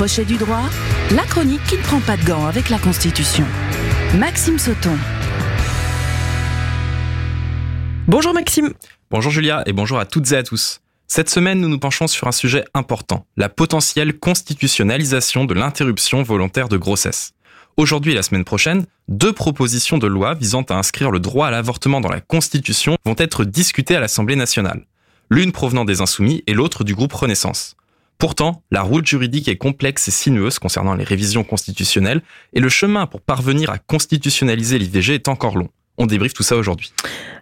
Crochet du droit, la chronique qui ne prend pas de gants avec la Constitution. Maxime Sauton. Bonjour Maxime. Bonjour Julia et bonjour à toutes et à tous. Cette semaine, nous nous penchons sur un sujet important, la potentielle constitutionnalisation de l'interruption volontaire de grossesse. Aujourd'hui et la semaine prochaine, deux propositions de loi visant à inscrire le droit à l'avortement dans la Constitution vont être discutées à l'Assemblée nationale. L'une provenant des Insoumis et l'autre du groupe Renaissance. Pourtant, la route juridique est complexe et sinueuse concernant les révisions constitutionnelles et le chemin pour parvenir à constitutionnaliser l'IVG est encore long. On débriefe tout ça aujourd'hui.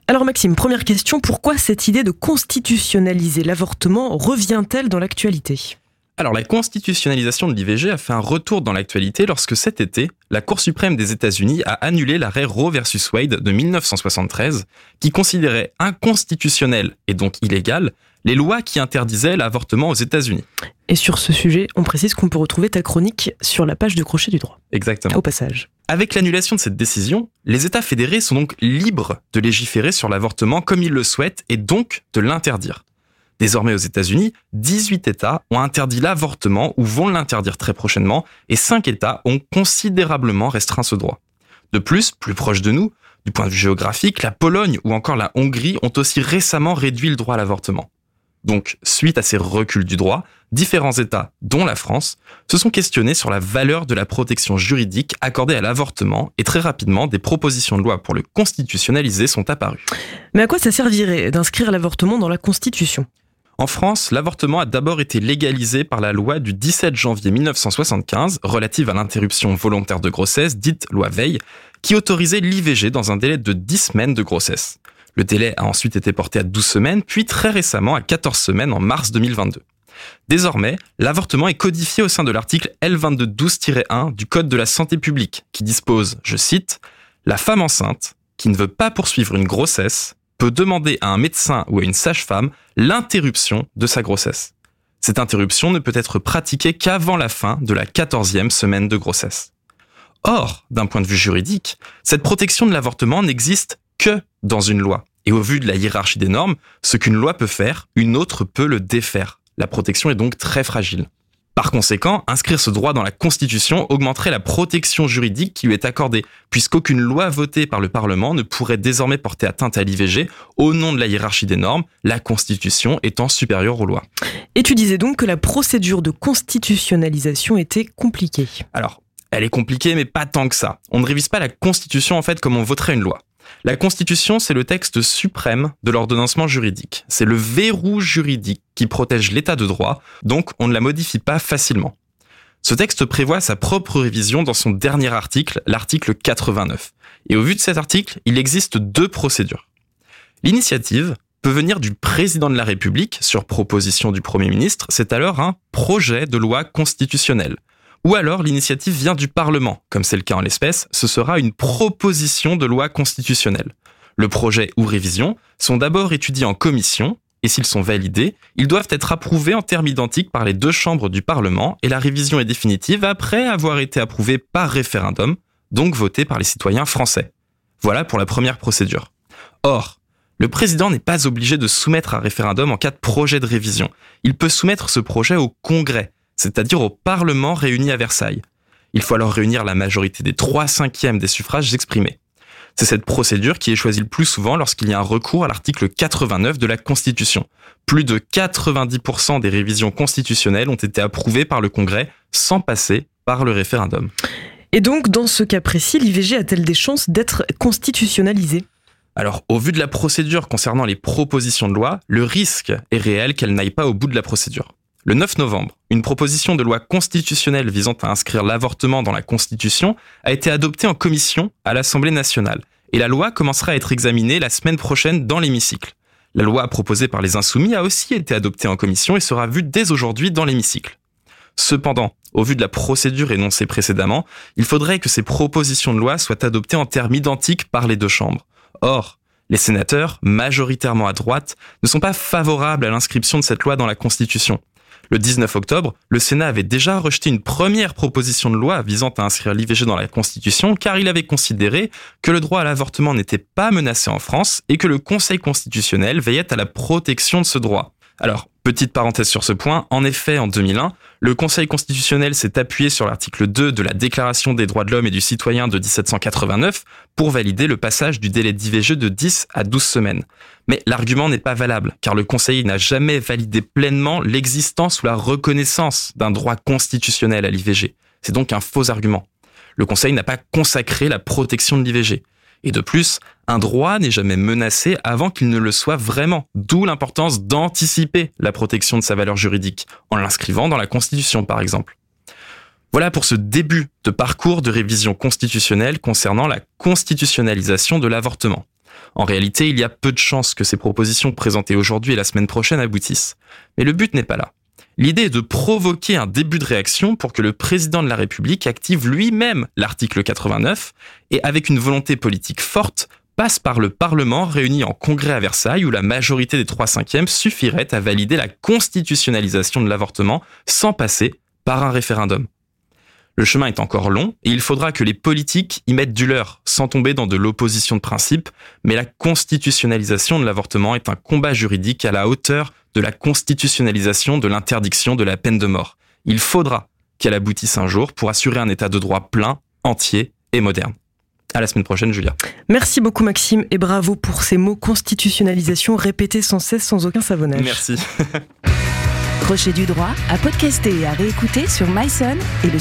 Alors Maxime, première question, pourquoi cette idée de constitutionnaliser l'avortement revient-elle dans l'actualité? Alors la constitutionnalisation de l'IVG a fait un retour dans l'actualité lorsque cet été, la Cour suprême des États-Unis a annulé l'arrêt Roe versus Wade de 1973 qui considérait inconstitutionnel et donc illégal les lois qui interdisaient l'avortement aux États-Unis. Et sur ce sujet, on précise qu'on peut retrouver ta chronique sur la page de crochet du droit. Exactement. Au passage. Avec l'annulation de cette décision, les États fédérés sont donc libres de légiférer sur l'avortement comme ils le souhaitent et donc de l'interdire. Désormais aux États-Unis, 18 États ont interdit l'avortement ou vont l'interdire très prochainement et 5 États ont considérablement restreint ce droit. De plus, plus proche de nous, du point de vue géographique, la Pologne ou encore la Hongrie ont aussi récemment réduit le droit à l'avortement. Donc, suite à ces reculs du droit, différents États, dont la France, se sont questionnés sur la valeur de la protection juridique accordée à l'avortement et très rapidement, des propositions de loi pour le constitutionnaliser sont apparues. Mais à quoi ça servirait d'inscrire l'avortement dans la Constitution? En France, l'avortement a d'abord été légalisé par la loi du 17 janvier 1975 relative à l'interruption volontaire de grossesse, dite loi Veil, qui autorisait l'IVG dans un délai de 10 semaines de grossesse. Le délai a ensuite été porté à 12 semaines, puis très récemment à 14 semaines en mars 2022. Désormais, l'avortement est codifié au sein de l'article L2212-1 du Code de la santé publique, qui dispose, je cite, La femme enceinte, qui ne veut pas poursuivre une grossesse, peut demander à un médecin ou à une sage-femme l'interruption de sa grossesse. Cette interruption ne peut être pratiquée qu'avant la fin de la quatorzième semaine de grossesse. Or, d'un point de vue juridique, cette protection de l'avortement n'existe que dans une loi. Et au vu de la hiérarchie des normes, ce qu'une loi peut faire, une autre peut le défaire. La protection est donc très fragile. Par conséquent, inscrire ce droit dans la Constitution augmenterait la protection juridique qui lui est accordée, puisqu'aucune loi votée par le Parlement ne pourrait désormais porter atteinte à l'IVG au nom de la hiérarchie des normes, la Constitution étant supérieure aux lois. Et tu disais donc que la procédure de constitutionnalisation était compliquée. Alors, elle est compliquée, mais pas tant que ça. On ne révise pas la Constitution en fait comme on voterait une loi. La Constitution, c'est le texte suprême de l'ordonnancement juridique. C'est le verrou juridique qui protège l'état de droit, donc on ne la modifie pas facilement. Ce texte prévoit sa propre révision dans son dernier article, l'article 89. Et au vu de cet article, il existe deux procédures. L'initiative peut venir du président de la République sur proposition du Premier ministre, c'est alors un projet de loi constitutionnelle. Ou alors l'initiative vient du Parlement, comme c'est le cas en l'espèce, ce sera une proposition de loi constitutionnelle. Le projet ou révision sont d'abord étudiés en commission, et s'ils sont validés, ils doivent être approuvés en termes identiques par les deux chambres du Parlement, et la révision est définitive après avoir été approuvée par référendum, donc votée par les citoyens français. Voilà pour la première procédure. Or, le président n'est pas obligé de soumettre un référendum en cas de projet de révision. Il peut soumettre ce projet au Congrès, c'est-à-dire au Parlement réuni à Versailles. Il faut alors réunir la majorité des 3 cinquièmes des suffrages exprimés. C'est cette procédure qui est choisie le plus souvent lorsqu'il y a un recours à l'article 89 de la Constitution. Plus de 90% des révisions constitutionnelles ont été approuvées par le Congrès sans passer par le référendum. Et donc, dans ce cas précis, l'IVG a-t-elle des chances d'être constitutionnalisée? Alors, au vu de la procédure concernant les propositions de loi, le risque est réel qu'elle n'aille pas au bout de la procédure. Le 9 novembre, une proposition de loi constitutionnelle visant à inscrire l'avortement dans la Constitution a été adoptée en commission à l'Assemblée nationale et la loi commencera à être examinée la semaine prochaine dans l'hémicycle. La loi proposée par les insoumis a aussi été adoptée en commission et sera vue dès aujourd'hui dans l'hémicycle. Cependant, au vu de la procédure énoncée précédemment, il faudrait que ces propositions de loi soient adoptées en termes identiques par les deux chambres. Or, les sénateurs, majoritairement à droite, ne sont pas favorables à l'inscription de cette loi dans la Constitution. Le 19 octobre, le Sénat avait déjà rejeté une première proposition de loi visant à inscrire l'IVG dans la Constitution car il avait considéré que le droit à l'avortement n'était pas menacé en France et que le Conseil constitutionnel veillait à la protection de ce droit. Alors, petite parenthèse sur ce point, en effet, en 2001, le Conseil constitutionnel s'est appuyé sur l'article 2 de la Déclaration des droits de l'homme et du citoyen de 1789 pour valider le passage du délai d'IVG de 10 à 12 semaines. Mais l'argument n'est pas valable, car le Conseil n'a jamais validé pleinement l'existence ou la reconnaissance d'un droit constitutionnel à l'IVG. C'est donc un faux argument. Le Conseil n'a pas consacré la protection de l'IVG. Et de plus, un droit n'est jamais menacé avant qu'il ne le soit vraiment, d'où l'importance d'anticiper la protection de sa valeur juridique, en l'inscrivant dans la Constitution par exemple. Voilà pour ce début de parcours de révision constitutionnelle concernant la constitutionnalisation de l'avortement. En réalité, il y a peu de chances que ces propositions présentées aujourd'hui et la semaine prochaine aboutissent. Mais le but n'est pas là. L'idée est de provoquer un début de réaction pour que le président de la République active lui-même l'article 89 et avec une volonté politique forte passe par le Parlement réuni en congrès à Versailles où la majorité des 3 cinquièmes suffirait à valider la constitutionnalisation de l'avortement sans passer par un référendum. Le chemin est encore long et il faudra que les politiques y mettent du leur sans tomber dans de l'opposition de principe, mais la constitutionnalisation de l'avortement est un combat juridique à la hauteur de la constitutionnalisation de l'interdiction de la peine de mort. Il faudra qu'elle aboutisse un jour pour assurer un état de droit plein, entier et moderne. À la semaine prochaine, Julia. Merci beaucoup, Maxime, et bravo pour ces mots constitutionnalisation répétés sans cesse, sans aucun savonnage. Merci. Crochet du droit à podcaster et à réécouter sur myson et le.